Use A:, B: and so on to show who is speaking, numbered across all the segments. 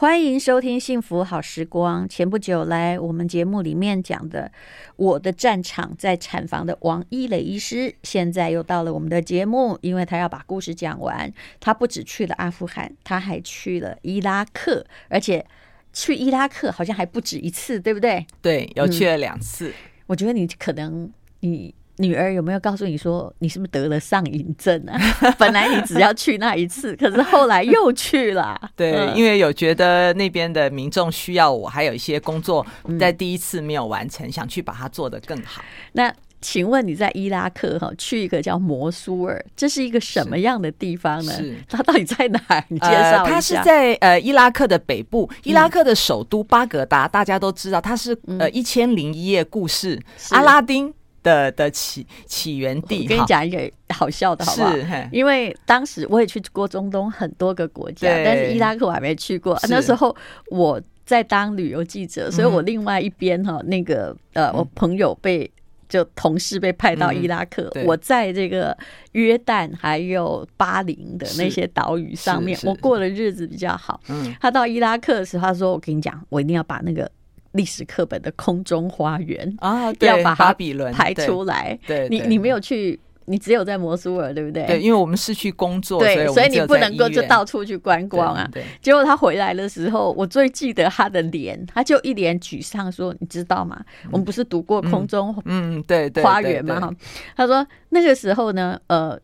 A: 欢迎收听《幸福好时光》。前不久来我们节目里面讲的我的战场在产房的王一磊医师，现在又到了我们的节目，因为他要把故事讲完。他不止去了阿富汗，他还去了伊拉克，而且去伊拉克好像还不止一次，对不对？
B: 对，有去了两次。嗯，
A: 我觉得你可能你。女儿有没有告诉你说，你是不是得了上瘾症啊？本来你只要去那一次，可是后来又去了。
B: 对，因为有觉得那边的民众需要我，还有一些工作在第一次没有完成，嗯、想去把它做得更好。
A: 那请问你在伊拉克哈去一个叫摩苏尔，这是一个什么样的地方呢？是它到底在哪儿？你介绍一下。
B: 呃、它是在呃伊拉克的北部，伊拉克的首都巴格达，大家都知道，它是呃一千零一夜故事，阿拉丁。的的起起源地，
A: 我跟你讲一个好笑的，好不好？因为当时我也去过中东很多个国家，但是伊拉克我还没去过。那时候我在当旅游记者，所以我另外一边哈，那个呃，我朋友被就同事被派到伊拉克，我在这个约旦还有巴林的那些岛屿上面，我过的日子比较好。嗯。他到伊拉克的时候，他说：“我跟你讲，我一定要把那个。”历史课本的空中花园
B: 啊，
A: 要把巴比伦
B: 排
A: 出来。对，你你没有去，你只有在摩苏尔，对不对？
B: 对，因为我们是去工作，
A: 对，所以你不能够就到处去观光啊。对，结果他回来的时候，我最记得他的脸，他就一脸沮丧说：“你知道吗？我们不是读过空中嗯对花园吗？”哈，他说那个时候呢，呃。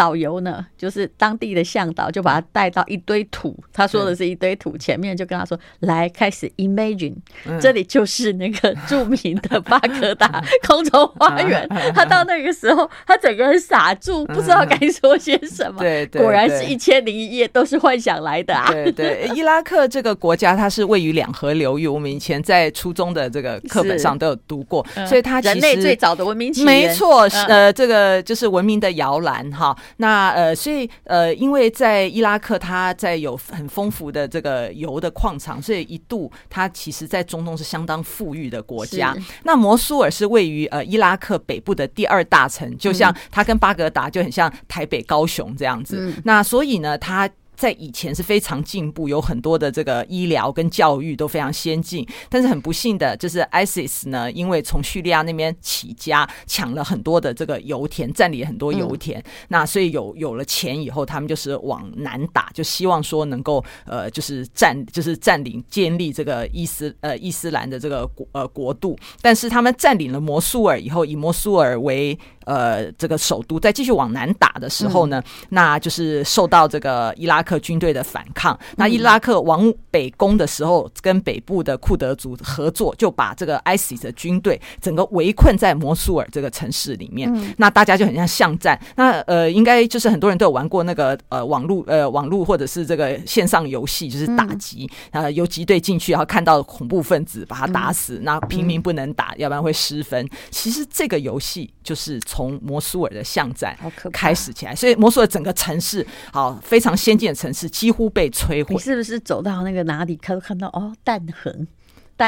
A: 导游呢，就是当地的向导，就把他带到一堆土。他说的是一堆土，前面就跟他说：“来，开始 imagine，这里就是那个著名的巴格达空中花园。”他到那个时候，他整个人傻住，不知道该说些什么。对，果然是一千零一夜都是幻想来的啊！
B: 对对，伊拉克这个国家，它是位于两河流域。我们以前在初中的这个课本上都有读过，所以它
A: 人类最早的文明起源，
B: 没错，呃，这个就是文明的摇篮哈。那呃，所以呃，因为在伊拉克，它在有很丰富的这个油的矿场，所以一度它其实，在中东是相当富裕的国家。那摩苏尔是位于呃伊拉克北部的第二大城，就像它跟巴格达就很像台北、高雄这样子。嗯、那所以呢，它。在以前是非常进步，有很多的这个医疗跟教育都非常先进，但是很不幸的就是 ISIS 呢，因为从叙利亚那边起家，抢了很多的这个油田，占领很多油田，嗯、那所以有有了钱以后，他们就是往南打，就希望说能够呃，就是占就是占领建立这个伊斯呃伊斯兰的这个国呃国度，但是他们占领了摩苏尔以后，以摩苏尔为呃，这个首都再继续往南打的时候呢，嗯、那就是受到这个伊拉克军队的反抗。嗯、那伊拉克往北攻的时候，跟北部的库德族合作，就把这个 ISIS 的军队整个围困在摩苏尔这个城市里面。嗯、那大家就很像巷战。那呃，应该就是很多人都有玩过那个呃网络呃网络或者是这个线上游戏，就是打击啊，游击队进去，然后看到恐怖分子把他打死，嗯、那平民不能打，要不然会失分。其实这个游戏就是从从摩苏尔的巷战开始起来，所以摩苏尔整个城市，好非常先进的城市，几乎被摧毁。
A: 你是不是走到那个哪里，看看到哦弹痕？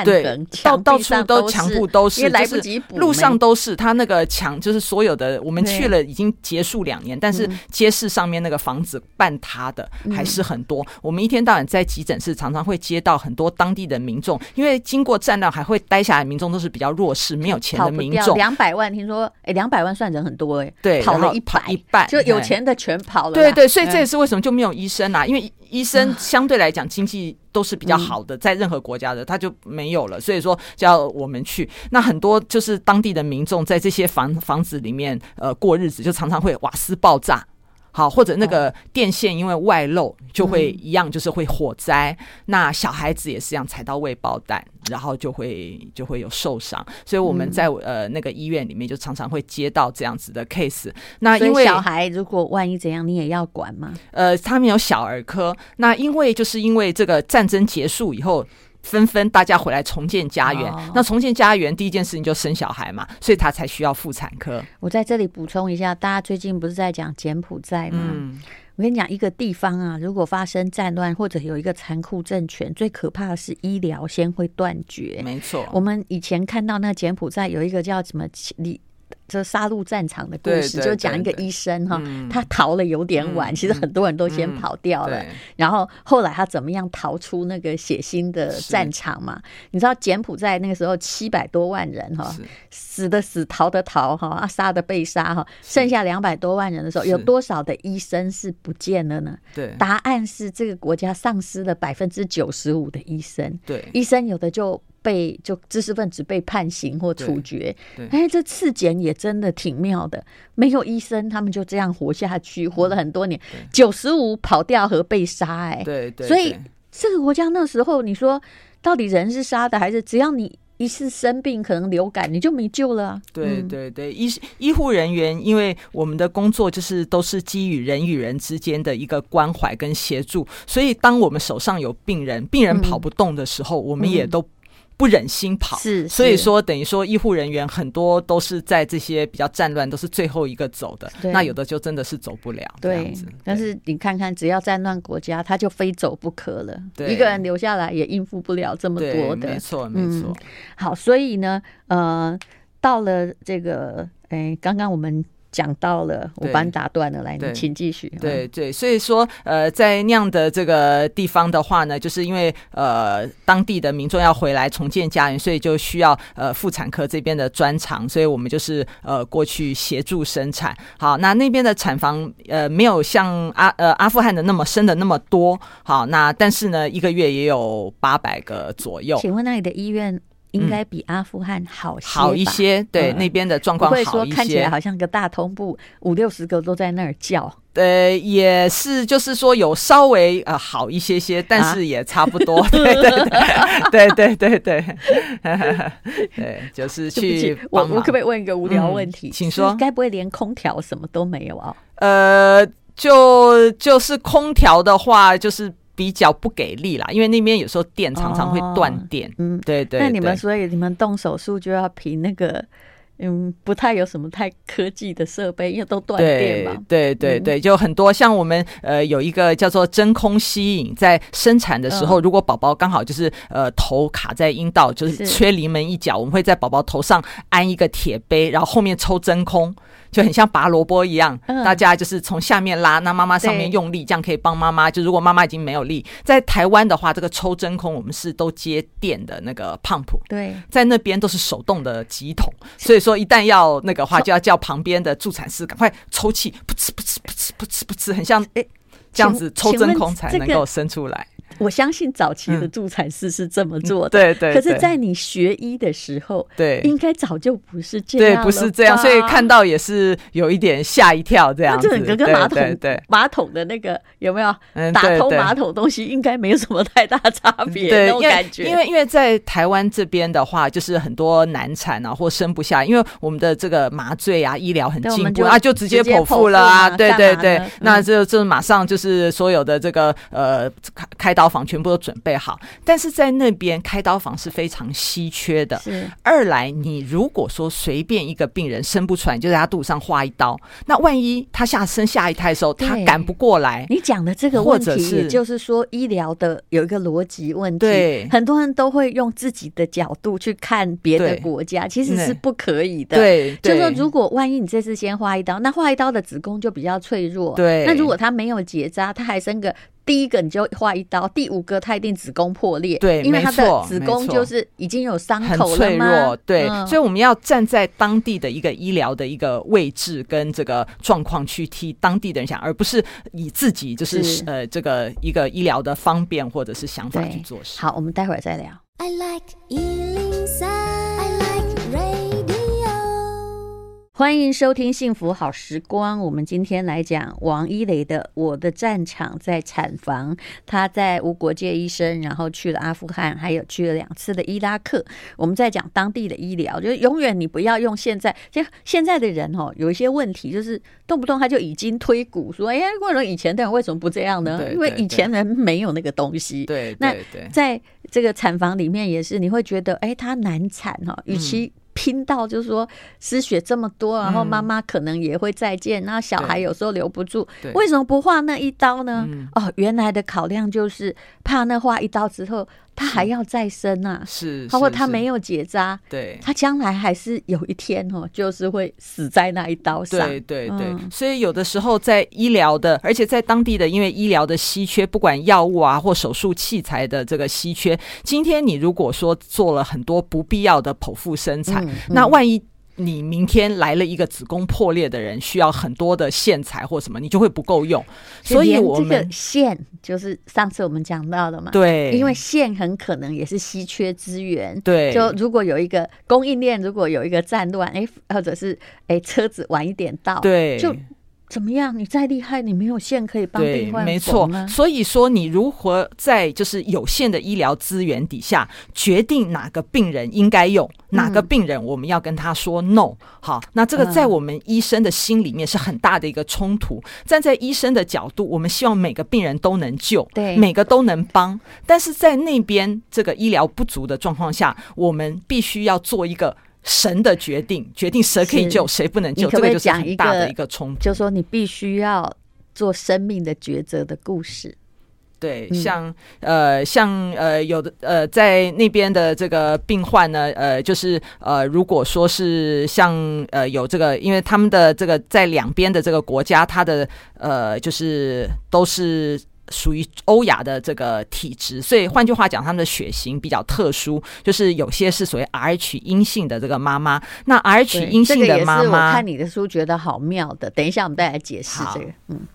B: 对，到到处都墙布都是，来不及补路上都是。他那个墙就是所有的，我们去了已经结束两年，但是街市上面那个房子半塌的还是很多。我们一天到晚在急诊室，常常会接到很多当地的民众，因为经过战乱还会待下来，民众都是比较弱势、没有钱的民众。
A: 两百万，听说哎，两百万算人很多哎，
B: 对，
A: 跑了一百
B: 一半，
A: 就有钱的全跑了。
B: 对对，所以这也是为什么就没有医生啊，因为。医生相对来讲经济都是比较好的，在任何国家的他就没有了，所以说叫我们去。那很多就是当地的民众在这些房房子里面呃过日子，就常常会瓦斯爆炸。好，或者那个电线因为外漏，就会一样，就是会火灾。嗯、那小孩子也是一样，踩到未爆弹，然后就会就会有受伤。所以我们在呃那个医院里面，就常常会接到这样子的 case。那因为
A: 小孩如果万一怎样，你也要管吗？
B: 呃，他们有小儿科。那因为就是因为这个战争结束以后。纷纷大家回来重建家园，哦、那重建家园第一件事情就生小孩嘛，所以他才需要妇产科。
A: 我在这里补充一下，大家最近不是在讲柬埔寨吗？嗯、我跟你讲，一个地方啊，如果发生战乱或者有一个残酷政权，最可怕的是医疗先会断绝。
B: 没错，
A: 我们以前看到那柬埔寨有一个叫什么李。这杀戮战场的故事，就讲一个医生哈，他逃了有点晚，其实很多人都先跑掉了，然后后来他怎么样逃出那个血腥的战场嘛？你知道柬埔寨那个时候七百多万人哈，死的死，逃的逃哈，啊杀的被杀哈，剩下两百多万人的时候，有多少的医生是不见了呢？
B: 对，
A: 答案是这个国家丧失了百分之九十五的医生。
B: 对，
A: 医生有的就。被就知识分子被判刑或处决，哎，这次检也真的挺妙的，没有医生，他们就这样活下去，活了很多年，九十五跑掉和被杀，哎，
B: 对对，
A: 所以这个国家那时候，你说到底人是杀的，还是只要你一次生病，可能流感你就没救了？
B: 对对对，医医护人员，因为我们的工作就是都是基于人与人之间的一个关怀跟协助，所以当我们手上有病人，病人跑不动的时候，我们也都。不忍心跑，
A: 是，
B: 所以说等于说医护人员很多都是在这些比较战乱，都是最后一个走的。那有的就真的是走不了。
A: 对，但是你看看，只要战乱国家，他就非走不可了。一个人留下来也应付不了这么多的。
B: 没错，没错。
A: 好，所以呢，呃，到了这个，哎，刚刚我们。讲到了，我把你打断了，来，你请继续。
B: 对对，所以说，呃，在那样的这个地方的话呢，就是因为呃当地的民众要回来重建家园，所以就需要呃妇产科这边的专长，所以我们就是呃过去协助生产。好，那那边的产房呃没有像阿呃阿富汗的那么生的那么多，好，那但是呢，一个月也有八百个左右。
A: 请问那里的医院？应该比阿富汗好些
B: 好一些，对那边的状况好一些。不会说
A: 看起来好像个大通铺，五六十个都在那儿叫。
B: 对，也是，就是说有稍微呃好一些些，但是也差不多。对对对对对对对，就是去。
A: 我我可不可以问一个无聊问题？
B: 请说。
A: 该不会连空调什么都没有啊？
B: 呃，就就是空调的话，就是。比较不给力啦，因为那边有时候电常常会断电。哦、嗯，对，对对。
A: 那你们所以你们动手术就要凭那个，嗯，不太有什么太科技的设备，因为都断电嘛。
B: 对对对对，就很多像我们呃有一个叫做真空吸引，在生产的时候，嗯、如果宝宝刚好就是呃头卡在阴道，就是缺临门一脚，我们会在宝宝头上安一个铁杯，然后后面抽真空。就很像拔萝卜一样，大家就是从下面拉，那妈妈上面用力，这样可以帮妈妈。就如果妈妈已经没有力，在台湾的话，这个抽真空我们是都接电的那个 pump，
A: 对，在
B: 那边都是手动的机桶，所以说一旦要那个话，就要叫旁边的助产士赶快抽气，噗呲噗呲噗呲噗呲噗呲，很像诶这样子抽真空才能够生出来。
A: 我相信早期的助产士是这么做的，
B: 对对。
A: 可是，在你学医的时候，
B: 对，
A: 应该早就不是这样，
B: 对，不是这样，所以看到也是有一点吓一跳，这样子。
A: 整个跟马桶，对马桶的那个有没有？打通马桶东西，应该没有什么太大差别，那种感觉。
B: 因为因为在台湾这边的话，就是很多难产啊，或生不下，因为我们的这个麻醉啊，医疗很进步啊，就直接剖腹了啊，对对对，那这这马上就是所有的这个呃开开刀房全部都准备好，但是在那边开刀房是非常稀缺的。是二来，你如果说随便一个病人生不出来，就在他肚子上划一刀，那万一他下生下一胎的时候，他赶不过来。
A: 你讲的这个问题，也就是说医疗的有一个逻辑问题。对，很多人都会用自己的角度去看别的国家，其实是不可以的。对，就是说如果万一你这次先划一刀，那划一刀的子宫就比较脆弱。对，那如果他没有结扎，他还生个。第一个你就划一刀，第五个他一定子宫破裂，
B: 对，
A: 因为他的子宫就是已经有伤口了，
B: 很脆弱，对，嗯、所以我们要站在当地的一个医疗的一个位置跟这个状况去替当地的人想，而不是以自己就是，是呃这个一个医疗的方便或者是想法去做事。
A: 好，我们待会儿再聊。I like 欢迎收听《幸福好时光》。我们今天来讲王一蕾的《我的战场在产房》。他在无国界医生，然后去了阿富汗，还有去了两次的伊拉克。我们在讲当地的医疗，就是永远你不要用现在，就现在的人哦，有一些问题，就是动不动他就已经推骨说：“哎呀，为什么以前的人为什么不这样呢？”因为以前人没有那个东西。对，那在这个产房里面也是，你会觉得哎，他难产哈，与其。拼到就是说失血这么多，然后妈妈可能也会再见，那、嗯、小孩有时候留不住，为什么不画那一刀呢？嗯、哦，原来的考量就是怕那画一刀之后他还要再生啊，
B: 是，
A: 包括他没有结扎，
B: 对，
A: 他将来还是有一天哦，就是会死在那一刀上。
B: 对对对，嗯、所以有的时候在医疗的，而且在当地的，因为医疗的稀缺，不管药物啊或手术器材的这个稀缺，今天你如果说做了很多不必要的剖腹生产，嗯嗯、那万一。你明天来了一个子宫破裂的人，需要很多的线材或什么，你就会不够用。所以我们这个
A: 线就是上次我们讲到的嘛。
B: 对，
A: 因为线很可能也是稀缺资源。
B: 对，
A: 就如果有一个供应链，如果有一个战乱，哎，或者是哎车子晚一点到，
B: 对，
A: 就。怎么样？你再厉害，你没有线可以帮病患。
B: 对，没错。所以说，你如何在就是有限的医疗资源底下，决定哪个病人应该用，嗯、哪个病人我们要跟他说 no？好，那这个在我们医生的心里面是很大的一个冲突。嗯、站在医生的角度，我们希望每个病人都能救，
A: 对，
B: 每个都能帮。但是在那边这个医疗不足的状况下，我们必须要做一个。神的决定，决定谁可以救，谁不能救，
A: 可可这个
B: 就是很大的一个冲突。
A: 就是说，你必须要做生命的抉择的故事。
B: 对，像呃，像呃，有的呃，在那边的这个病患呢，呃，就是呃，如果说是像呃，有这个，因为他们的这个在两边的这个国家，他的呃，就是都是。属于欧亚的这个体质，所以换句话讲，他们的血型比较特殊，就是有些是所谓 Rh 阴性的这个妈妈。那 Rh 阴性的妈妈，这个、我
A: 看你的书觉得好妙的。等一下，我们再来解释这个。嗯，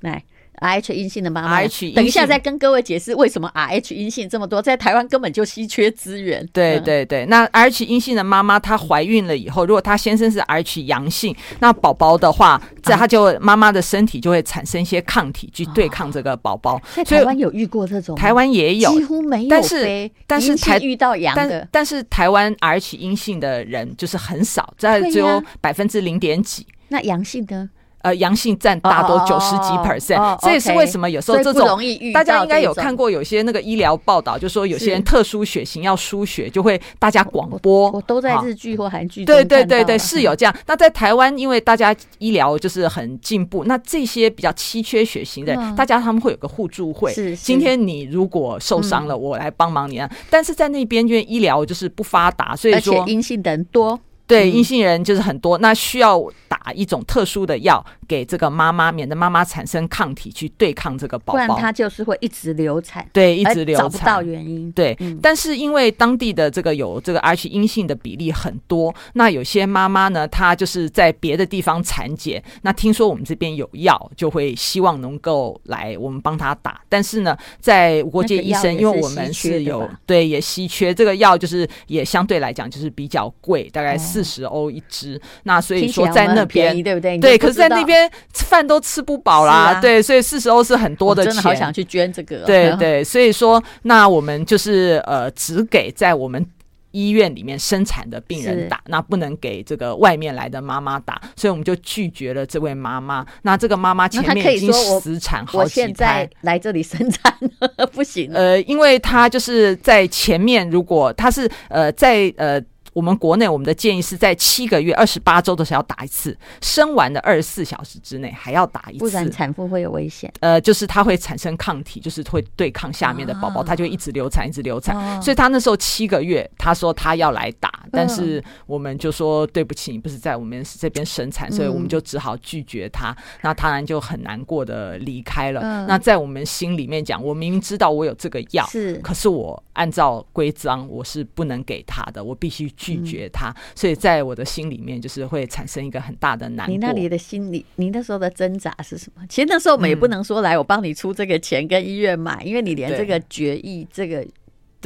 A: 来。R H 阴性的妈妈，等一下再跟各位解释为什么 R H 阴性这么多，在台湾根本就稀缺资源。
B: 对对对，那 R H 阴性的妈妈她怀孕了以后，如果她先生是 R H 阳性，那宝宝的话，这她就妈妈的身体就会产生一些抗体去对抗这个宝宝。
A: 在台湾有遇过这种？
B: 台湾也有，
A: 几乎没有。
B: 但是但是台
A: 遇到阳的，
B: 但，但是台湾 R H 阴性的人就是很少，在只有百分之零点几。
A: 那阳性的？
B: 呃，阳性占大多九十几 percent，这也是为什么有时候这种大家应该有看过有些那个医疗报道，就说有些人特殊血型要输血，就会大家广播。
A: 我都在日剧或韩剧。
B: 对对对对，是有这样。那在台湾，因为大家医疗就是很进步，那这些比较稀缺血型的，大家他们会有个互助会。是，今天你如果受伤了，我来帮忙你啊。但是在那边，因为医疗就是不发达，所以说
A: 阴性的人多。
B: 对，阴性人就是很多，那需要打一种特殊的药给这个妈妈，免得妈妈产生抗体去对抗这个宝宝，不然
A: 她就是会一直流产。
B: 对，一直流产，找
A: 不到原因。
B: 对，嗯、但是因为当地的这个有这个 Rh 阴性的比例很多，那有些妈妈呢，她就是在别的地方产检，那听说我们这边有药，就会希望能够来我们帮她打。但是呢，在无国界医生，因为我们是有对也稀缺这个药，就是也相对来讲就是比较贵，大概是。四十欧一支，那所以说在那边
A: 对不对？
B: 对，可是在那边饭都吃不饱啦，啊、对，所以是时候是很多的钱。真的
A: 好想去捐这个，
B: 对对，所以说那我们就是呃，只给在我们医院里面生产的病人打，那不能给这个外面来的妈妈打，所以我们就拒绝了这位妈妈。那这个妈妈前面已经死产好几胎，
A: 我现在来这里生产 不行。
B: 呃，因为她就是在前面，如果她是呃在呃。我们国内我们的建议是在七个月二十八周的时候要打一次，生完的二十四小时之内还要打一次，
A: 不然产妇会有危险。
B: 呃，就是它会产生抗体，就是会对抗下面的宝宝，它就一直流产，一直流产。所以他那时候七个月，他说他要来打，但是我们就说对不起，你不是在我们这边生产，所以我们就只好拒绝他。那当然就很难过的离开了。那在我们心里面讲，我明明知道我有这个药，是，可是我按照规章我是不能给他的，我必须。拒绝他，所以在我的心里面就是会产生一个很大的难。
A: 你那里的心理，你那时候的挣扎是什么？其实那时候我们也不能说来，我帮你出这个钱跟医院买，因为你连这个决议这个。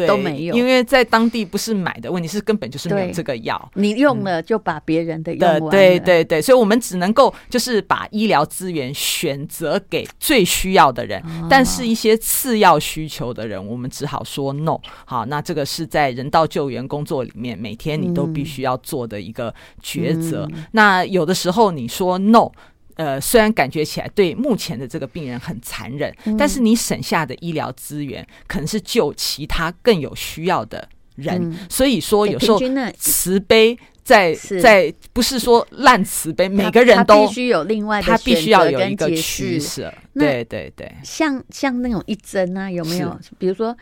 A: 都没有，
B: 因为在当地不是买的问题，是根本就是没有这个药。
A: 你用了就把别人的用完了。
B: 嗯、对对对，所以我们只能够就是把医疗资源选择给最需要的人，哦、但是一些次要需求的人，我们只好说 no。好，那这个是在人道救援工作里面，每天你都必须要做的一个抉择。嗯、那有的时候你说 no。呃，虽然感觉起来对目前的这个病人很残忍，嗯、但是你省下的医疗资源可能是救其他更有需要的人。嗯、所以说，有时候慈悲在在不是说烂慈悲，每个人都
A: 必须有另外的，
B: 他必须要有一个取舍。对对对，
A: 像像那种一针啊，有没有？比如说。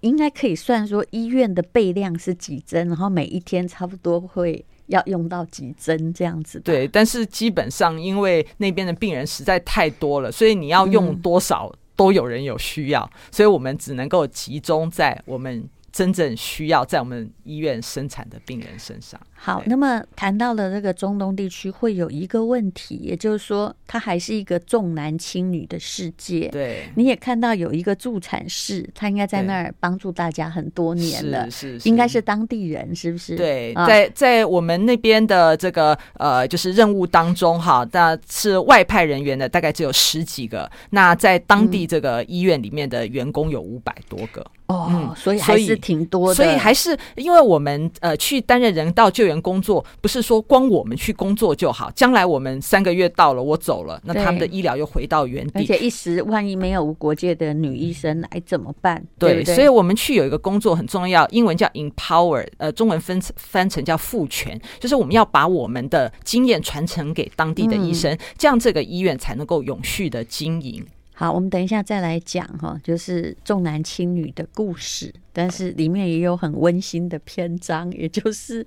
A: 应该可以算说医院的备量是几针，然后每一天差不多会要用到几针这样子。
B: 对，但是基本上因为那边的病人实在太多了，所以你要用多少都有人有需要，嗯、所以我们只能够集中在我们真正需要在我们医院生产的病人身上。
A: 好，那么谈到了这个中东地区，会有一个问题，也就是说，它还是一个重男轻女的世界。
B: 对，
A: 你也看到有一个助产士，他应该在那儿帮助大家很多年了，
B: 是是，是，
A: 应该是当地人，是不是？
B: 对，在在我们那边的这个呃，就是任务当中，哈，那是外派人员的，大概只有十几个。那在当地这个医院里面的员工有五百多个。
A: 哦、嗯，所以还是挺多的。
B: 所以，所以还是因为我们呃去担任人道救援工作，不是说光我们去工作就好。将来我们三个月到了，我走了，那他们的医疗又回到原地。
A: 而且一时万一没有无国界的女医生来怎么办？对，对，对，
B: 所以我们去有一个工作很重要，英文叫 empower，呃，中文分翻成叫赋权，就是我们要把我们的经验传承给当地的医生，嗯、这样这个医院才能够永续的经营。
A: 好，我们等一下再来讲哈，就是重男轻女的故事，但是里面也有很温馨的篇章，也就是，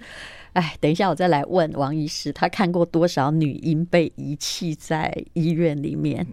A: 哎，等一下我再来问王医师，他看过多少女婴被遗弃在医院里面？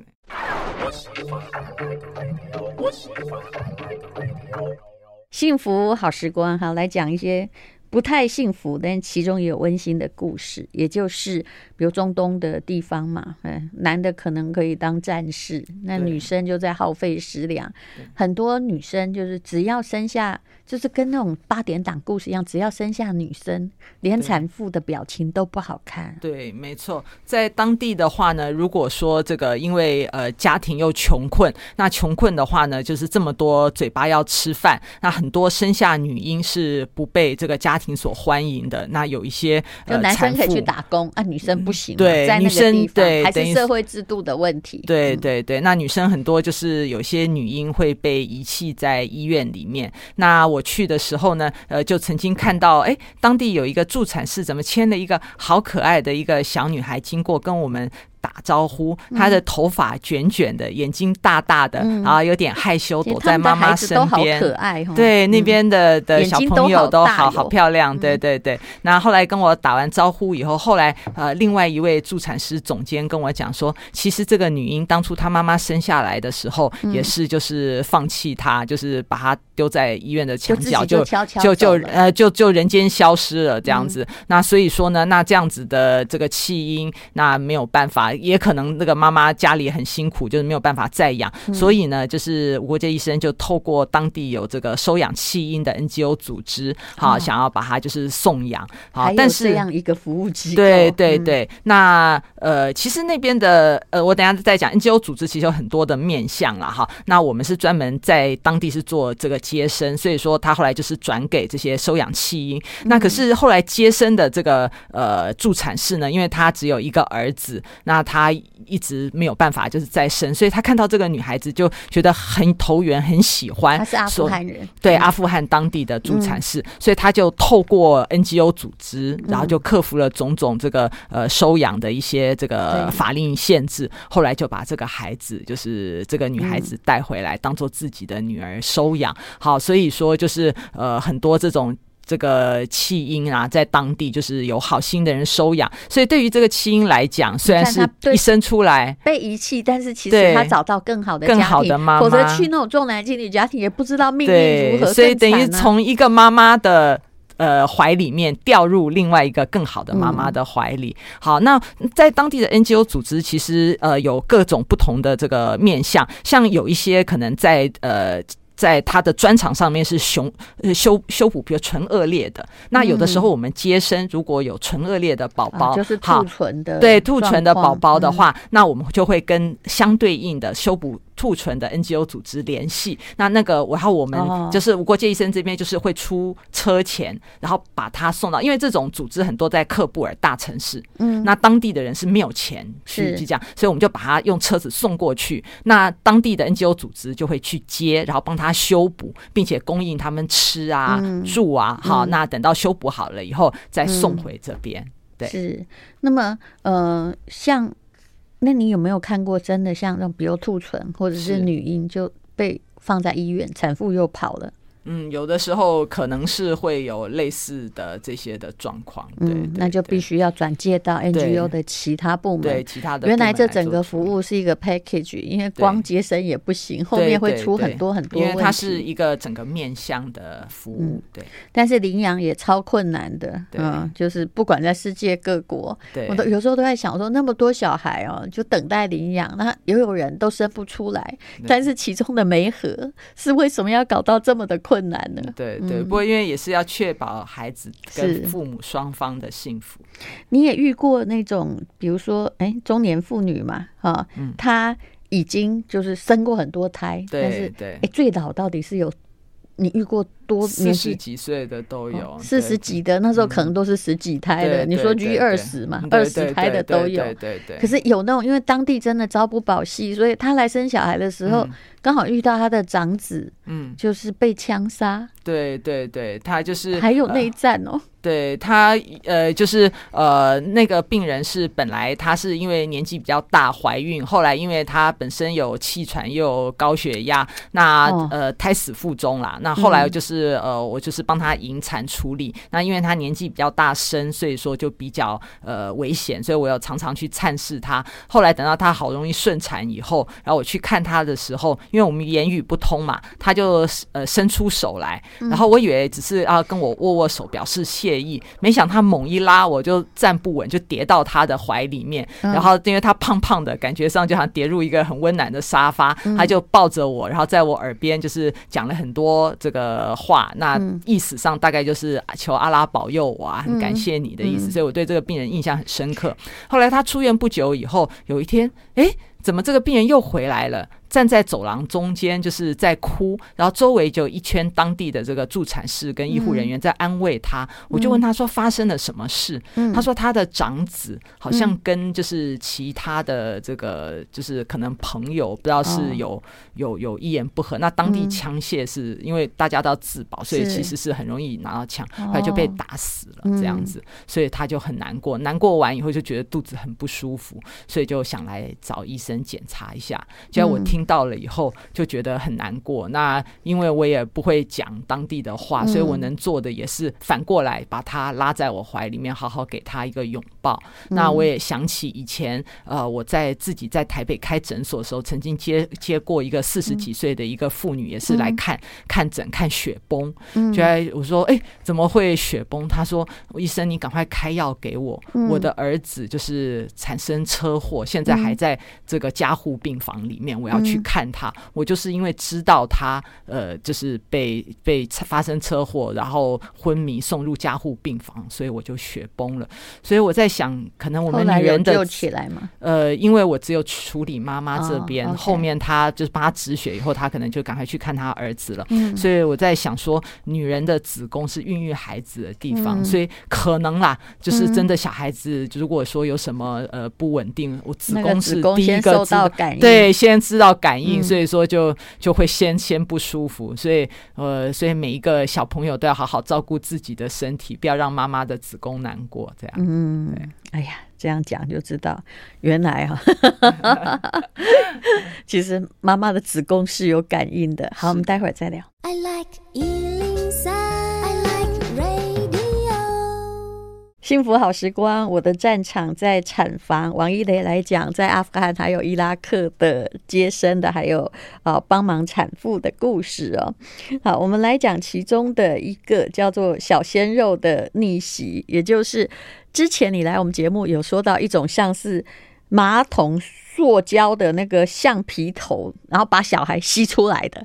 A: 幸福好时光，好，来讲一些。不太幸福，但其中也有温馨的故事，也就是比如中东的地方嘛，嗯，男的可能可以当战士，那女生就在耗费食粮，很多女生就是只要生下。就是跟那种八点档故事一样，只要生下女生，连产妇的表情都不好看。
B: 对，没错，在当地的话呢，如果说这个因为呃家庭又穷困，那穷困的话呢，就是这么多嘴巴要吃饭，那很多生下女婴是不被这个家庭所欢迎的。那有一些
A: 就男生可以去打工啊，女生不行。
B: 对，
A: 在那个地方
B: 女生对，
A: 还是社会制度的问题。
B: 对对对，那女生很多就是有些女婴会被遗弃在医院里面。那我。我去的时候呢，呃，就曾经看到，哎，当地有一个助产士，怎么牵了一个好可爱的一个小女孩经过，跟我们。打招呼，她的头发卷卷的，眼睛大大的，然后有点害羞，躲在妈妈身边。
A: 可爱，
B: 对，那边的的小朋友都好好漂亮。对对对。那后来跟我打完招呼以后，后来呃，另外一位助产师总监跟我讲说，其实这个女婴当初她妈妈生下来的时候，也是就是放弃她，就是把她丢在医院的墙角，就就就呃就就人间消失了这样子。那所以说呢，那这样子的这个弃婴，那没有办法。也可能那个妈妈家里很辛苦，就是没有办法再养，嗯、所以呢，就是吴国杰医生就透过当地有这个收养弃婴的 NGO 组织，好、哦、想要把他就是送养，好，但是
A: 这样一个服务机构，
B: 对对对，嗯、那呃，其实那边的呃，我等一下再讲 NGO 组织，其实有很多的面向了哈。那我们是专门在当地是做这个接生，所以说他后来就是转给这些收养弃婴。嗯、那可是后来接生的这个呃助产士呢，因为他只有一个儿子，那他一直没有办法，就是再生，所以他看到这个女孩子就觉得很投缘，很喜欢。
A: 他是阿富汗人，
B: 对，阿富汗当地的助产士，嗯、所以他就透过 NGO 组织，然后就克服了种种这个呃收养的一些这个法令限制，后来就把这个孩子，就是这个女孩子带回来，当做自己的女儿收养。好，所以说就是呃很多这种。这个弃婴啊，在当地就是有好心的人收养，所以对于这个弃婴来讲，虽然是一生出来
A: 被遗弃，但是其实他找到更好的
B: 更好的妈妈，
A: 否则去那种重男轻女家庭，也不知道命运如何，啊。
B: 所以等于从一个妈妈的呃怀里面掉入另外一个更好的妈妈的怀里。嗯、好，那在当地的 NGO 组织，其实呃有各种不同的这个面向，像有一些可能在呃。在他的专场上面是修修修补，比如唇腭裂的。那有的时候我们接生，如果有唇腭裂的宝宝，
A: 嗯，就是兔唇的，
B: 对兔唇的宝宝的话，嗯，那我们就会跟相对应的修补。兔唇的 NGO 组织联系，那那个，然后我们就是无国界医生这边就是会出车钱，然后把他送到，因为这种组织很多在克布尔大城市，嗯，那当地的人是没有钱去去这样，所以我们就把他用车子送过去，那当地的 NGO 组织就会去接，然后帮他修补，并且供应他们吃啊、住啊，好，那等到修补好了以后再送回这边。对，
A: 是。那么，呃，像。那你有没有看过真的像那种，比如兔唇或者是女婴就被放在医院，产妇又跑了？
B: 嗯，有的时候可能是会有类似的这些的状况，对，
A: 嗯，那就必须要转介到 NGO 的其他部门，
B: 对，对其他的。
A: 原来这整个服务是一个 package，因为光节省也不行，后面会出很多很多问题。
B: 因为它是一个整个面向的服务，嗯、对。
A: 但是领养也超困难的，嗯，就是不管在世界各国，对，我都有时候都在想说，那么多小孩哦，就等待领养，那也有人都生不出来，但是其中的媒合是为什么要搞到这么的困难？困难的，
B: 对对，不过因为也是要确保孩子跟父母双方的幸福。
A: 你也遇过那种，比如说，哎，中年妇女嘛，哈，她已经就是生过很多胎，但是，哎，最早到底是有？你遇过多
B: 四十几岁的都有，哦、
A: 四十几的那时候可能都是十几胎的。你说 G 二十嘛，二十胎的都有。对对，对，可是有那种，因为当地真的招不保夕，所以他来生小孩的时候，刚、嗯、好遇到他的长子，嗯，就是被枪杀。
B: 对对对，他就是
A: 还有内战哦。呃
B: 对他，呃，就是呃，那个病人是本来他是因为年纪比较大怀孕，后来因为他本身有气喘又有高血压，那呃胎死腹中啦。那后来就是呃，我就是帮他引产处理。那因为他年纪比较大生，所以说就比较呃危险，所以我要常常去探视他。后来等到他好容易顺产以后，然后我去看他的时候，因为我们言语不通嘛，他就呃伸出手来，然后我以为只是啊跟我握握手表示谢意。没想他猛一拉，我就站不稳，就跌到他的怀里面。然后因为他胖胖的，感觉上就好像跌入一个很温暖的沙发。他就抱着我，然后在我耳边就是讲了很多这个话。那意思上大概就是求阿拉保佑我啊，很感谢你的意思。所以我对这个病人印象很深刻。后来他出院不久以后，有一天，哎，怎么这个病人又回来了？站在走廊中间，就是在哭，然后周围就一圈当地的这个助产士跟医护人员在安慰他。嗯、我就问他说：“发生了什么事？”嗯、他说：“他的长子好像跟就是其他的这个就是可能朋友不知道是有、哦、有有一言不合。那当地枪械是因为大家都要自保，所以其实是很容易拿到枪，后来就被打死了这样子。所以他就很难过，难过完以后就觉得肚子很不舒服，所以就想来找医生检查一下。结果我听。听到了以后就觉得很难过。那因为我也不会讲当地的话，所以我能做的也是反过来把他拉在我怀里面，好好给他一个拥抱。那我也想起以前呃我在自己在台北开诊所的时候，曾经接接过一个四十几岁的一个妇女，也是来看看诊看血崩。就在我说哎怎么会血崩？他说医生你赶快开药给我，我的儿子就是产生车祸，现在还在这个加护病房里面，我要。去看他，我就是因为知道他呃，就是被被发生车祸，然后昏迷送入加护病房，所以我就血崩了。所以我在想，可能我们女人的
A: 起来吗？
B: 呃，因为我只有处理妈妈这边，哦 okay、后面他就是帮他止血以后，他可能就赶快去看他儿子了。嗯、所以我在想说，女人的子宫是孕育孩子的地方，嗯、所以可能啦，就是真的小孩子，如果说有什么呃不稳定，我子宫是第一个知道，对，先知道。感应，所以说就就会先先不舒服，所以呃，所以每一个小朋友都要好好照顾自己的身体，不要让妈妈的子宫难过。这样，嗯，
A: 哎呀，这样讲就知道，原来哈，其实妈妈的子宫是有感应的。好，我们待会儿再聊。I like 幸福好时光，我的战场在产房。王一雷来讲，在阿富汗还有伊拉克的接生的，还有啊帮忙产妇的故事哦。好，我们来讲其中的一个叫做小鲜肉的逆袭，也就是之前你来我们节目有说到一种像是马桶塑胶的那个橡皮头，然后把小孩吸出来的。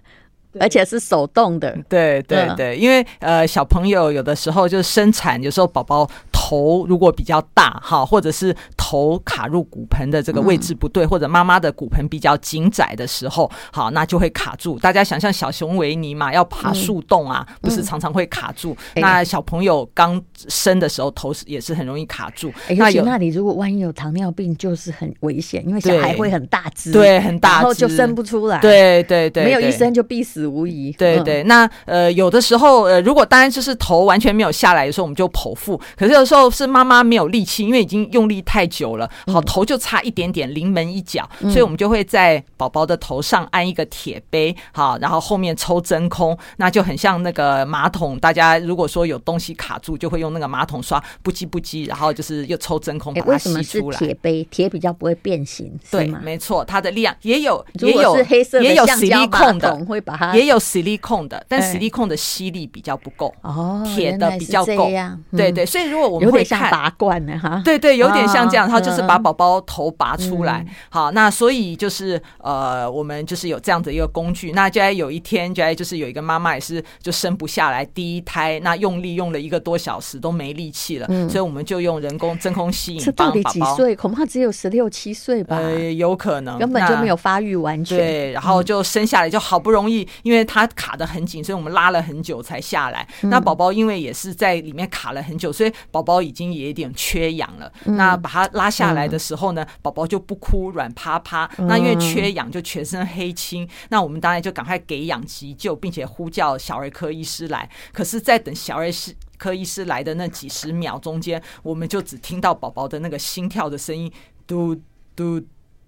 A: 而且是手动的，
B: 对对对，因为呃小朋友有的时候就是生产，有时候宝宝头如果比较大哈，或者是头卡入骨盆的这个位置不对，或者妈妈的骨盆比较紧窄的时候，好，那就会卡住。大家想象小熊维尼嘛，要爬树洞啊，不是常常会卡住？那小朋友刚生的时候头也是很容易卡住。
A: 那有那里如果万一有糖尿病，就是很危险，因为小孩会很大只，
B: 对，很大只，然
A: 后就生不出来。
B: 对对对，
A: 没有医生就必死。无疑，
B: 对对，那呃，有的时候呃，如果当然就是头完全没有下来的时候，我们就剖腹。可是有时候候是妈妈没有力气，因为已经用力太久了，好，头就差一点点，临门一脚，所以我们就会在宝宝的头上安一个铁杯，好，然后后面抽真空，那就很像那个马桶。大家如果说有东西卡住，就会用那个马桶刷，不叽不叽，然后就是又抽真空把它吸出来。
A: 铁杯？铁比较不会变形，
B: 对，没错，它的力量也有，也
A: 有 黑色
B: 也有矽利康的，
A: 会把它
B: 也有吸力控的，但吸力控的吸力比较不够，哦，铁的比较够，对对，所以如果我们会看。
A: 拔罐呢哈，
B: 对对，有点像这样，然后就是把宝宝头拔出来，好，那所以就是呃，我们就是有这样的一个工具，那就在有一天，就在就是有一个妈妈也是就生不下来第一胎，那用力用了一个多小时都没力气了，所以我们就用人工真空吸引到底几
A: 岁，恐怕只有十六七岁吧，
B: 呃，有可能。
A: 根本就没有发育完全。
B: 对，然后就生下来，就好不容易，因为它卡得很紧，所以我们拉了很久才下来。那宝宝因为也是在里面卡了很久，所以宝宝已经也有点缺氧了。那把它拉下来的时候呢，宝宝就不哭，软趴趴。那因为缺氧，就全身黑青。那我们当然就赶快给氧急救，并且呼叫小儿科医师来。可是，在等小儿科医师来的那几十秒中间，我们就只听到宝宝的那个心跳的声音，嘟嘟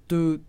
B: 嘟嘟，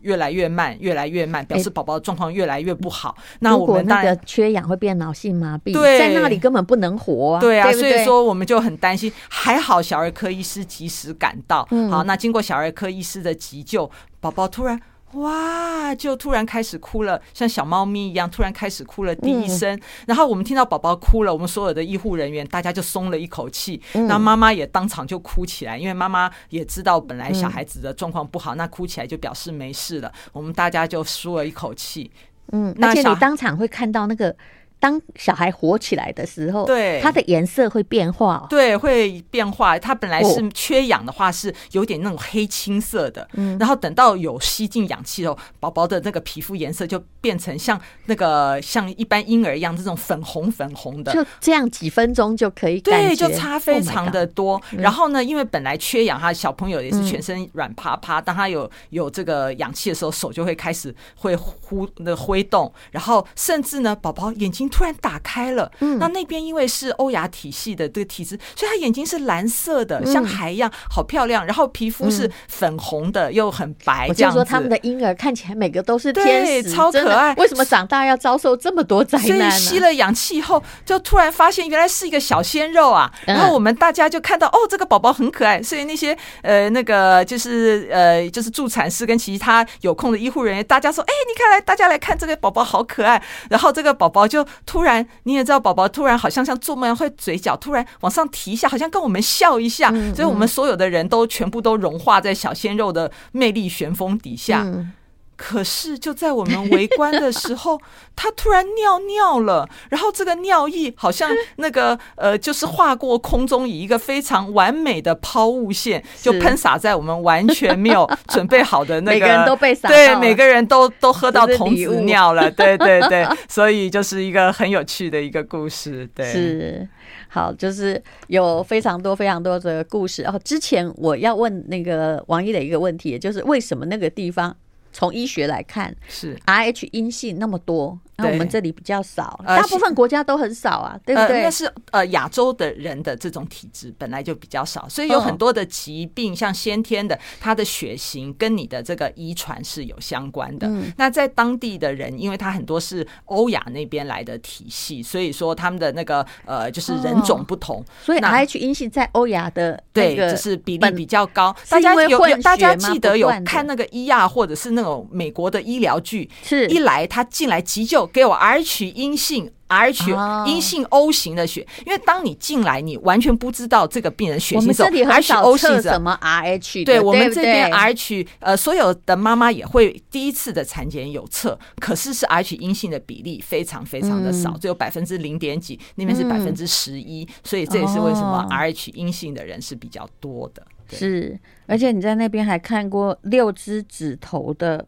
B: 越来越慢，越来越慢，表示宝宝的状况越来越不好。那我们
A: 那个缺氧会变脑性麻痹，对，在那里根本不能活啊。
B: 对啊，所以说我们就很担心。还好小儿科医师及时赶到，好，那经过小儿科医师的急救，宝宝突然。哇！就突然开始哭了，像小猫咪一样，突然开始哭了第一声。嗯、然后我们听到宝宝哭了，我们所有的医护人员大家就松了一口气。那妈妈也当场就哭起来，因为妈妈也知道本来小孩子的状况不好，嗯、那哭起来就表示没事了。我们大家就舒了一口气。
A: 嗯，而且你当场会看到那个。当小孩活起来的时候，对，它的颜色会变化，
B: 对，会变化。它本来是缺氧的话，是有点那种黑青色的，嗯，然后等到有吸进氧气后，宝宝的那个皮肤颜色就变成像那个像一般婴儿一样这种粉红粉红的，
A: 就这样几分钟就可以，
B: 对，就差非常的多。然后呢，因为本来缺氧，他小朋友也是全身软趴趴，当他有有这个氧气的时候，手就会开始会呼的挥动，然后甚至呢，宝宝眼睛。突然打开了，嗯，那那边因为是欧亚体系的这个体质，所以他眼睛是蓝色的，像海一样，好漂亮。然后皮肤是粉红的，又很白。这样
A: 说他们的婴儿看起来每个都是天使，
B: 超可爱。
A: 为什么长大要遭受这么多灾难？
B: 所以吸了氧气以后，就突然发现原来是一个小鲜肉啊！然后我们大家就看到，哦，这个宝宝很可爱。所以那些呃那个就是呃就是助产师跟其他有空的医护人员，大家说，哎，你看来大家来看这个宝宝好可爱。然后这个宝宝就。突然，你也知道，宝宝突然好像像做梦一样，会嘴角突然往上提一下，好像跟我们笑一下，所以我们所有的人都全部都融化在小鲜肉的魅力旋风底下。嗯可是就在我们围观的时候，他突然尿尿了，然后这个尿意好像那个呃，就是划过空中，以一个非常完美的抛物线，就喷洒在我们完全没有准备好的那个，
A: 每个人都被洒，
B: 对，每个人都都喝到童子尿了，对对对，所以就是一个很有趣的一个故事，对，
A: 是。好，就是有非常多非常多的故事。然后之前我要问那个王一的一个问题，就是为什么那个地方？从医学来看，是 Rh 阴性那么多。那我们这里比较少，大部分国家都很少啊，对不对？
B: 那是呃亚洲的人的这种体质本来就比较少，所以有很多的疾病，像先天的，他的血型跟你的这个遗传是有相关的。那在当地的人，因为他很多是欧亚那边来的体系，所以说他们的那个呃就是人种不同，
A: 所以 Rh 阴性在欧亚的
B: 对就是比例比较高。大家有大家记得有看那个伊亚或者是那种美国的医疗剧，是。一来他进来急救。给我 Rh 阴性，Rh 阴性 O 型的血，因为当你进来，你完全不知道这个病人血型是 Rh O 型
A: 什么 Rh，
B: 对我们这边 Rh 呃，所有的妈妈也会第一次的产检有测，可是是 Rh 阴性的比例非常非常的少，只有百分之零点几，那边是百分之十一，所以这也是为什么 Rh 阴性的人是比较多的。
A: 是，而且你在那边还看过六只指头的。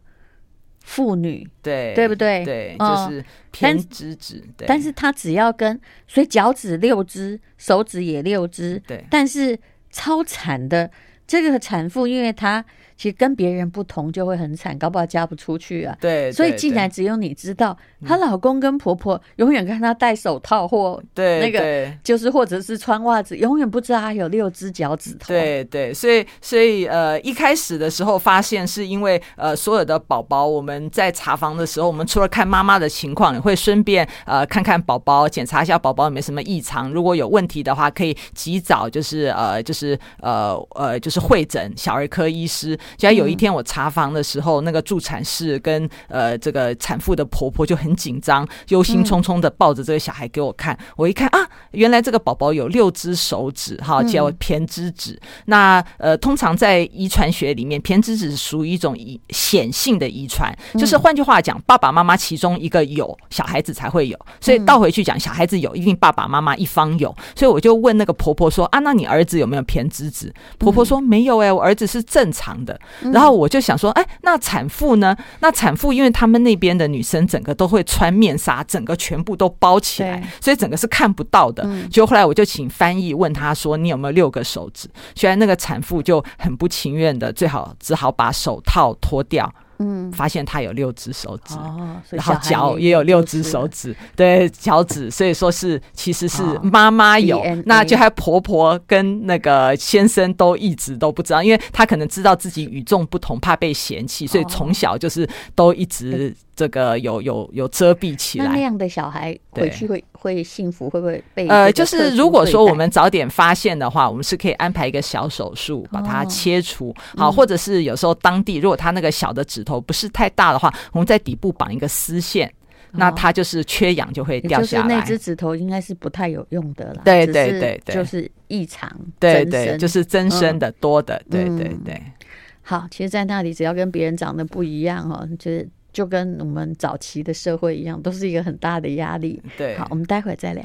A: 妇女
B: 对
A: 对不对？
B: 对，就是偏指指。对，
A: 但是她只要跟，所以脚趾六只，手指也六只。对，但是超惨的这个产妇，因为她其实跟别人不同就会很惨，搞不好嫁不出去啊。
B: 对，
A: 所以既然只有你知道，她老公跟婆婆永远看她戴手套或对那个，就是或者是穿袜子，永远不知道她有六只脚趾头。
B: 对对，所以所以呃，一开始的时候发现是因为呃，所有的宝宝我们在查房的时候，我们除了看妈妈的情况，也会顺便呃看看宝宝，检查一下宝宝有没有什么异常。如果有问题的话，可以及早就是呃就是呃呃就是会诊小儿科医师。就在有一天我查房的时候，嗯、那个助产士跟呃这个产妇的婆婆就很紧张，忧心忡忡的抱着这个小孩给我看。嗯、我一看啊，原来这个宝宝有六只手指，哈，叫胼胝指。嗯、那呃，通常在遗传学里面，胼胝指是属于一种遗显性的遗传，就是换句话讲，爸爸妈妈其中一个有，小孩子才会有。所以倒回去讲，小孩子有一定爸爸妈妈一方有。所以我就问那个婆婆说啊，那你儿子有没有胼胝指？婆婆说没有哎、欸，我儿子是正常的。然后我就想说，哎，那产妇呢？那产妇，因为他们那边的女生整个都会穿面纱，整个全部都包起来，所以整个是看不到的。就后来我就请翻译问他说：“你有没有六个手指？”虽然那个产妇就很不情愿的，最好只好把手套脱掉。嗯，发现他有六只手指，哦、然后脚也有六只。手指，对，脚趾，所以说是其实是妈妈有，哦、那就还婆婆跟那个先生都一直都不知道，因为他可能知道自己与众不同，怕被嫌弃，所以从小就是都一直。这个有有有遮蔽起来，
A: 那那样的小孩回去会会幸福，会不会被
B: 呃，就是如果说我们早点发现的话，我们是可以安排一个小手术把它切除，好，或者是有时候当地如果他那个小的指头不是太大的话，我们在底部绑一个丝线，那它就是缺氧就会掉下来。
A: 就是那只指头应该是不太有用的了，
B: 对对对对，
A: 就是异常，
B: 对对，就是增生的多的，对对对。
A: 好，其实，在那里只要跟别人长得不一样哦，就是。就跟我们早期的社会一样，都是一个很大的压力。
B: 对，
A: 好，我们待会儿再聊。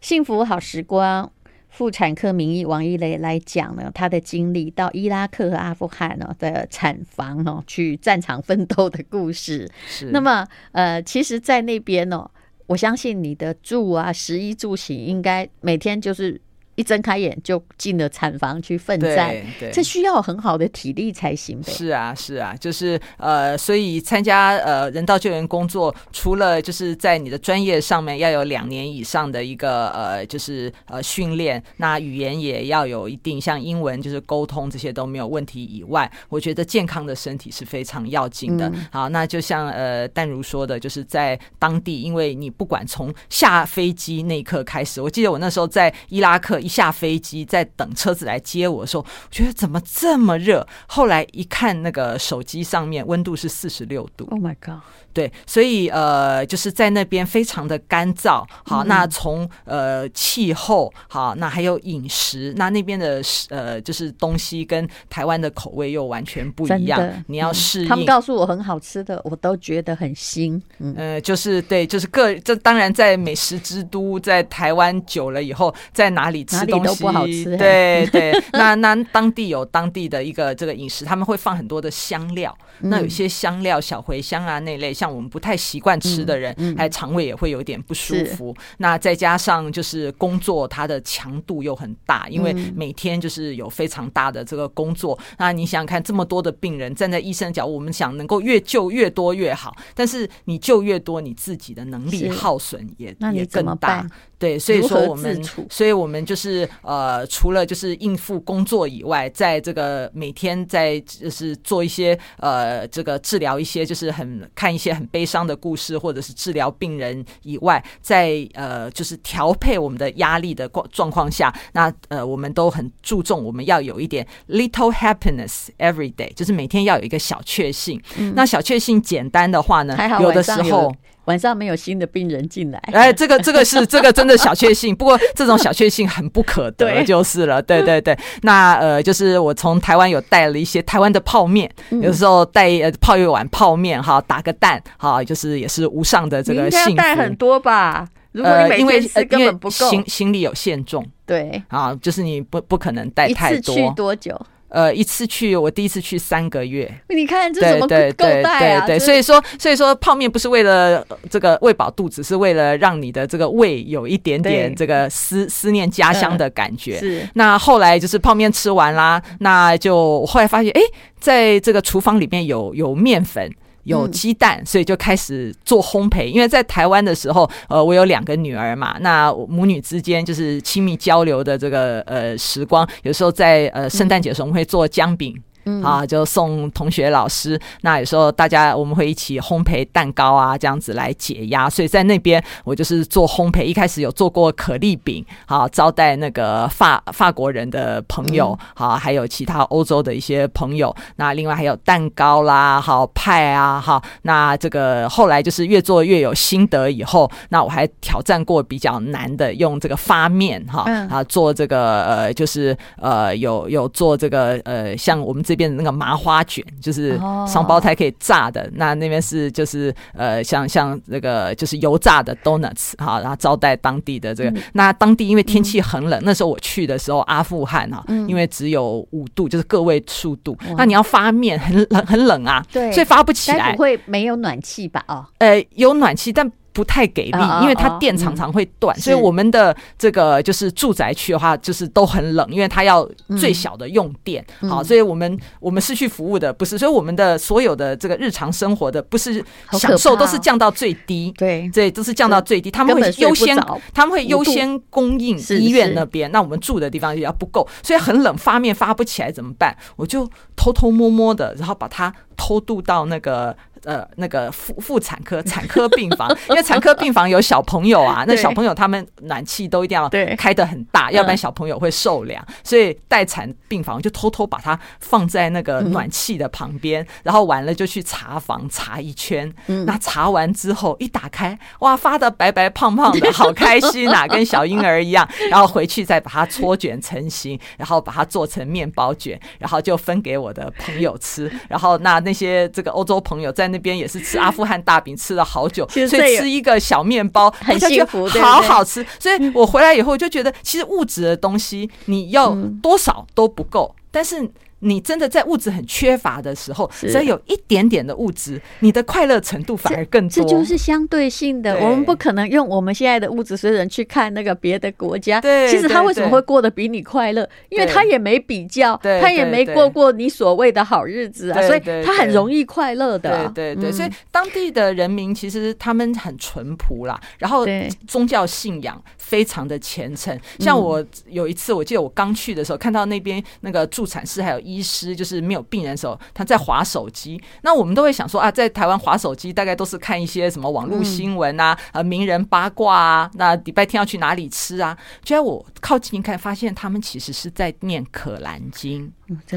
A: 幸福好时光，妇产科名医王一雷来讲呢，他的经历到伊拉克和阿富汗呢的产房哦，去战场奋斗的故事。是。那么，呃，其实，在那边哦，我相信你的住啊，食衣住行，应该每天就是。一睁开眼就进了产房去奋战，这需要很好的体力才行呗。
B: 是啊，是啊，就是呃，所以参加呃人道救援工作，除了就是在你的专业上面要有两年以上的一个呃，就是呃训练，那语言也要有一定，像英文就是沟通这些都没有问题以外，我觉得健康的身体是非常要紧的。嗯、好，那就像呃淡如说的，就是在当地，因为你不管从下飞机那一刻开始，我记得我那时候在伊拉克。一下飞机，在等车子来接我的时候，我觉得怎么这么热？后来一看那个手机上面温度是四十六度。
A: Oh my god！
B: 对，所以呃，就是在那边非常的干燥。好，嗯、那从呃气候好，那还有饮食，那那边的呃就是东西跟台湾的口味又完全不一样。的你要适应、嗯。
A: 他们告诉我很好吃的，我都觉得很新。
B: 嗯，呃、就是对，就是各这当然在美食之都，在台湾久了以后，在哪里吃东西
A: 都不好吃。
B: 对对，那那当地有当地的一个这个饮食，他们会放很多的香料。嗯、那有些香料，小茴香啊那类，像我们不太习惯吃的人，嗯嗯、还肠胃也会有点不舒服。那再加上就是工作，它的强度又很大，因为每天就是有非常大的这个工作。嗯、那你想想看，这么多的病人站在医生的角度，我们想能够越救越多越好，但是你救越多，你自己的能力耗损也也更大。对，所以说我们，所以我们就是呃，除了就是应付工作以外，在这个每天在就是做一些呃，这个治疗一些就是很看一些很悲伤的故事，或者是治疗病人以外，在呃就是调配我们的压力的状状况下，那呃我们都很注重我们要有一点 little happiness every day，就是每天要有一个小确幸。嗯、那小确幸简单的话呢，有的时候。
A: 晚上没有新的病人进来，
B: 哎，这个这个是 这个真的小确幸，不过这种小确幸很不可得，就是了，对对对。那呃，就是我从台湾有带了一些台湾的泡面，嗯、有时候带呃泡一碗泡面哈，打个蛋哈，就是也是无上的这个幸福。
A: 带很多吧？如果你每天吃根本不够，
B: 行行李有限重，
A: 对，
B: 啊，就是你不不可能带太多。
A: 一次去多久？
B: 呃，一次去，我第一次去三个月。
A: 你看这怎么够带啊？
B: 对，所以说，所以说泡面不是为了这个喂饱肚子，是为了让你的这个胃有一点点这个思思念家乡的感觉。是。那后来就是泡面吃完啦，那就后来发现，哎，在这个厨房里面有有面粉。有鸡蛋，所以就开始做烘焙。因为在台湾的时候，呃，我有两个女儿嘛，那母女之间就是亲密交流的这个呃时光，有时候在呃圣诞节的时候我们会做姜饼。嗯，啊，就送同学、老师。那有时候大家我们会一起烘焙蛋糕啊，这样子来解压。所以在那边我就是做烘焙，一开始有做过可丽饼，好招待那个法法国人的朋友，好还有其他欧洲的一些朋友。那另外还有蛋糕啦，好派啊，好那这个后来就是越做越有心得。以后那我还挑战过比较难的，用这个发面哈啊做这个呃就是呃有有做这个呃像我们这。变成那个麻花卷，就是双胞胎可以炸的。Oh. 那那边是就是呃，像像那个就是油炸的 donuts 哈，然后招待当地的这个。嗯、那当地因为天气很冷，嗯、那时候我去的时候，阿富汗哈，嗯、因为只有五度，就是个位数度。嗯、那你要发面，很冷很冷啊，对，所以发不起来。
A: 不会没有暖气吧？哦，
B: 呃，有暖气，但。不太给力，因为它电常常会断，所以我们的这个就是住宅区的话，就是都很冷，因为它要最小的用电。好，所以我们我们是去服务的，不是，所以我们的所有的这个日常生活的不是享受，都是降到最低。对，对，都是降到最低。他们会优先，他们会优先供应医院那边，那我们住的地方也要不够，所以很冷，发面发不起来怎么办？我就偷偷摸摸的，然后把它偷渡到那个。呃，那个妇妇产科产科病房，因为产科病房有小朋友啊，那小朋友他们暖气都一定要开的很大，要不然小朋友会受凉。所以待产病房就偷偷把它放在那个暖气的旁边，然后完了就去查房查一圈。嗯那查完之后一打开，哇，发的白白胖胖的，好开心啊，跟小婴儿一样。然后回去再把它搓卷成型，然后把它做成面包卷，然后就分给我的朋友吃。然后那那些这个欧洲朋友在那。那边也是吃阿富汗大饼，吃了好久，所以吃一个小面包很幸福，好好吃。所以我回来以后就觉得，其实物质的东西你要多少都不够，但是。你真的在物质很缺乏的时候，只要有一点点的物质，你的快乐程度反而更多。
A: 这就是相对性的，我们不可能用我们现在的物质水准去看那个别的国家。对，其实他为什么会过得比你快乐？因为他也没比较，他也没过过你所谓的好日子啊，所以他很容易快乐的。
B: 对对对，所以当地的人民其实他们很淳朴啦，然后宗教信仰非常的虔诚。像我有一次，我记得我刚去的时候，看到那边那个助产士还有。医师就是没有病人的时候，他在划手机。那我们都会想说啊，在台湾划手机，大概都是看一些什么网络新闻啊，呃，名人八卦啊。那礼拜天要去哪里吃啊？就在我靠近一看，发现他们其实是在念可兰经。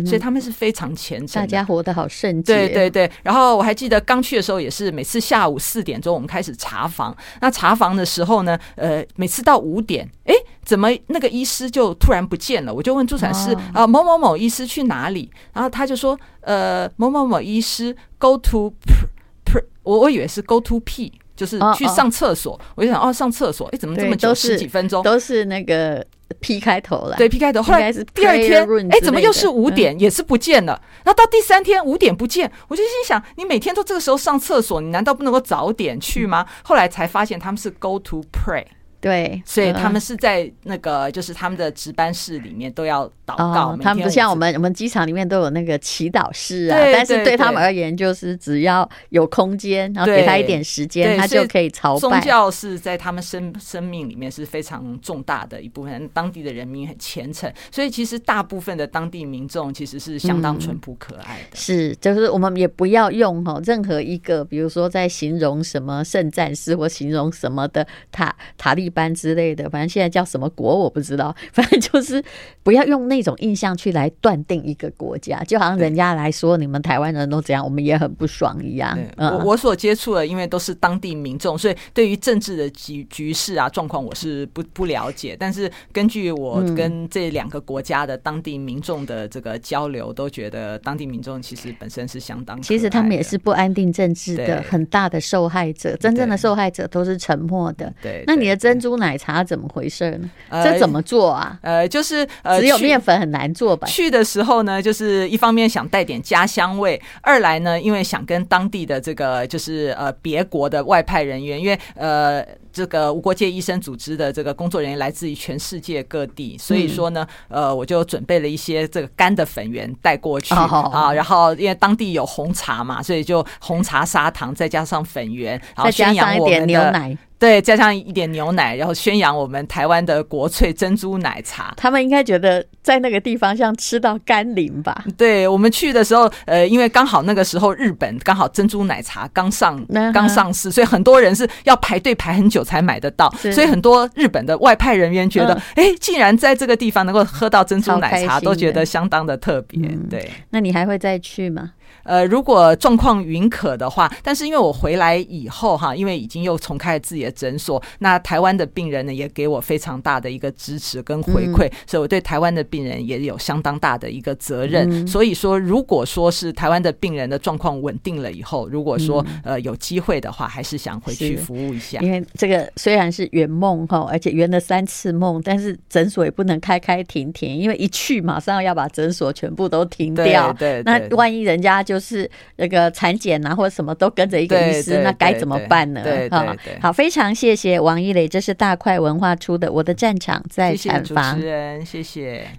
B: 所以他们是非常虔诚，
A: 大家活得好圣洁。
B: 对对对，然后我还记得刚去的时候也是，每次下午四点钟我们开始查房。那查房的时候呢，呃，每次到五点，哎，怎么那个医师就突然不见了？我就问助产师啊，某某某医师去哪里？然后他就说，呃，某某某医师 go to pr，我我以为是 go to p，就是去上厕所。我就想，哦，上厕所，哎，怎么这么久？十几分钟
A: 都是那个。P 开头了，
B: 对 P 开头。后来是第二天，哎，怎么又是五点，也是不见了？然后到第三天五点不见，我就心想，你每天都这个时候上厕所，你难道不能够早点去吗？后来才发现他们是 Go to pray。
A: 对，
B: 所以他们是在那个，就是他们的值班室里面都要祷告。
A: 他们不像我们，我们机场里面都有那个祈祷室啊。但是对他们而言，就是只要有空间，然后给他一点时间，他就可以朝拜。
B: 宗教是在他们生生命里面是非常重大的一部分。当地的人民很虔诚，所以其实大部分的当地民众其实是相当淳朴可爱的。
A: 是，就是我们也不要用哈任何一个，比如说在形容什么圣战士或形容什么的塔塔利班之类的，反正现在叫什么国我不知道，反正就是不要用那种印象去来断定一个国家，就好像人家来说你们台湾人都这样，我们也很不爽一样。
B: 我我所接触的，因为都是当地民众，所以对于政治的局局势啊状况，我是不不了解。但是根据我跟这两个国家的当地民众的这个交流，都觉得当地民众其实本身是相当，
A: 其实他们也是不安定政治的很大的受害者，真正的受害者都是沉默的。对，那你的真。珍珠奶茶怎么回事呢？这怎么做啊？
B: 呃，就是呃，
A: 只有面粉很难做吧？
B: 去的时候呢，就是一方面想带点家乡味，二来呢，因为想跟当地的这个就是呃别国的外派人员，因为呃。这个无国界医生组织的这个工作人员来自于全世界各地，所以说呢，呃，我就准备了一些这个干的粉圆带过去啊，然后因为当地有红茶嘛，所以就红茶砂糖再加上粉圆，然后宣扬我们的牛奶。对，加上一点牛奶，然后宣扬我们台湾的国粹珍珠奶茶。
A: 他们应该觉得在那个地方像吃到甘霖吧？
B: 对，我们去的时候，呃，因为刚好那个时候日本刚好珍珠奶茶刚上刚上市，所以很多人是要排队排很久才买得到。所以很多日本的外派人员觉得，哎、嗯，竟然在这个地方能够喝到珍珠奶茶，都觉得相当的特别。对、嗯，
A: 那你还会再去吗？
B: 呃，如果状况允可的话，但是因为我回来以后哈，因为已经又重开了自己的诊所，那台湾的病人呢也给我非常大的一个支持跟回馈，嗯、所以我对台湾的病人也有相当大的一个责任。嗯、所以说，如果说是台湾的病人的状况稳定了以后，如果说呃有机会的话，还是想回去服务一下。
A: 因为这个虽然是圆梦哈，而且圆了三次梦，但是诊所也不能开开停停，因为一去马上要把诊所全部都停掉。
B: 对，对，对，
A: 那万一人家就是那个产检啊，或者什么都跟着一个医师，那该怎么办呢？
B: 对对对，
A: 好，非常谢谢王一磊，这是大块文化出的《我的战场在产房》。
B: 主持人，谢谢。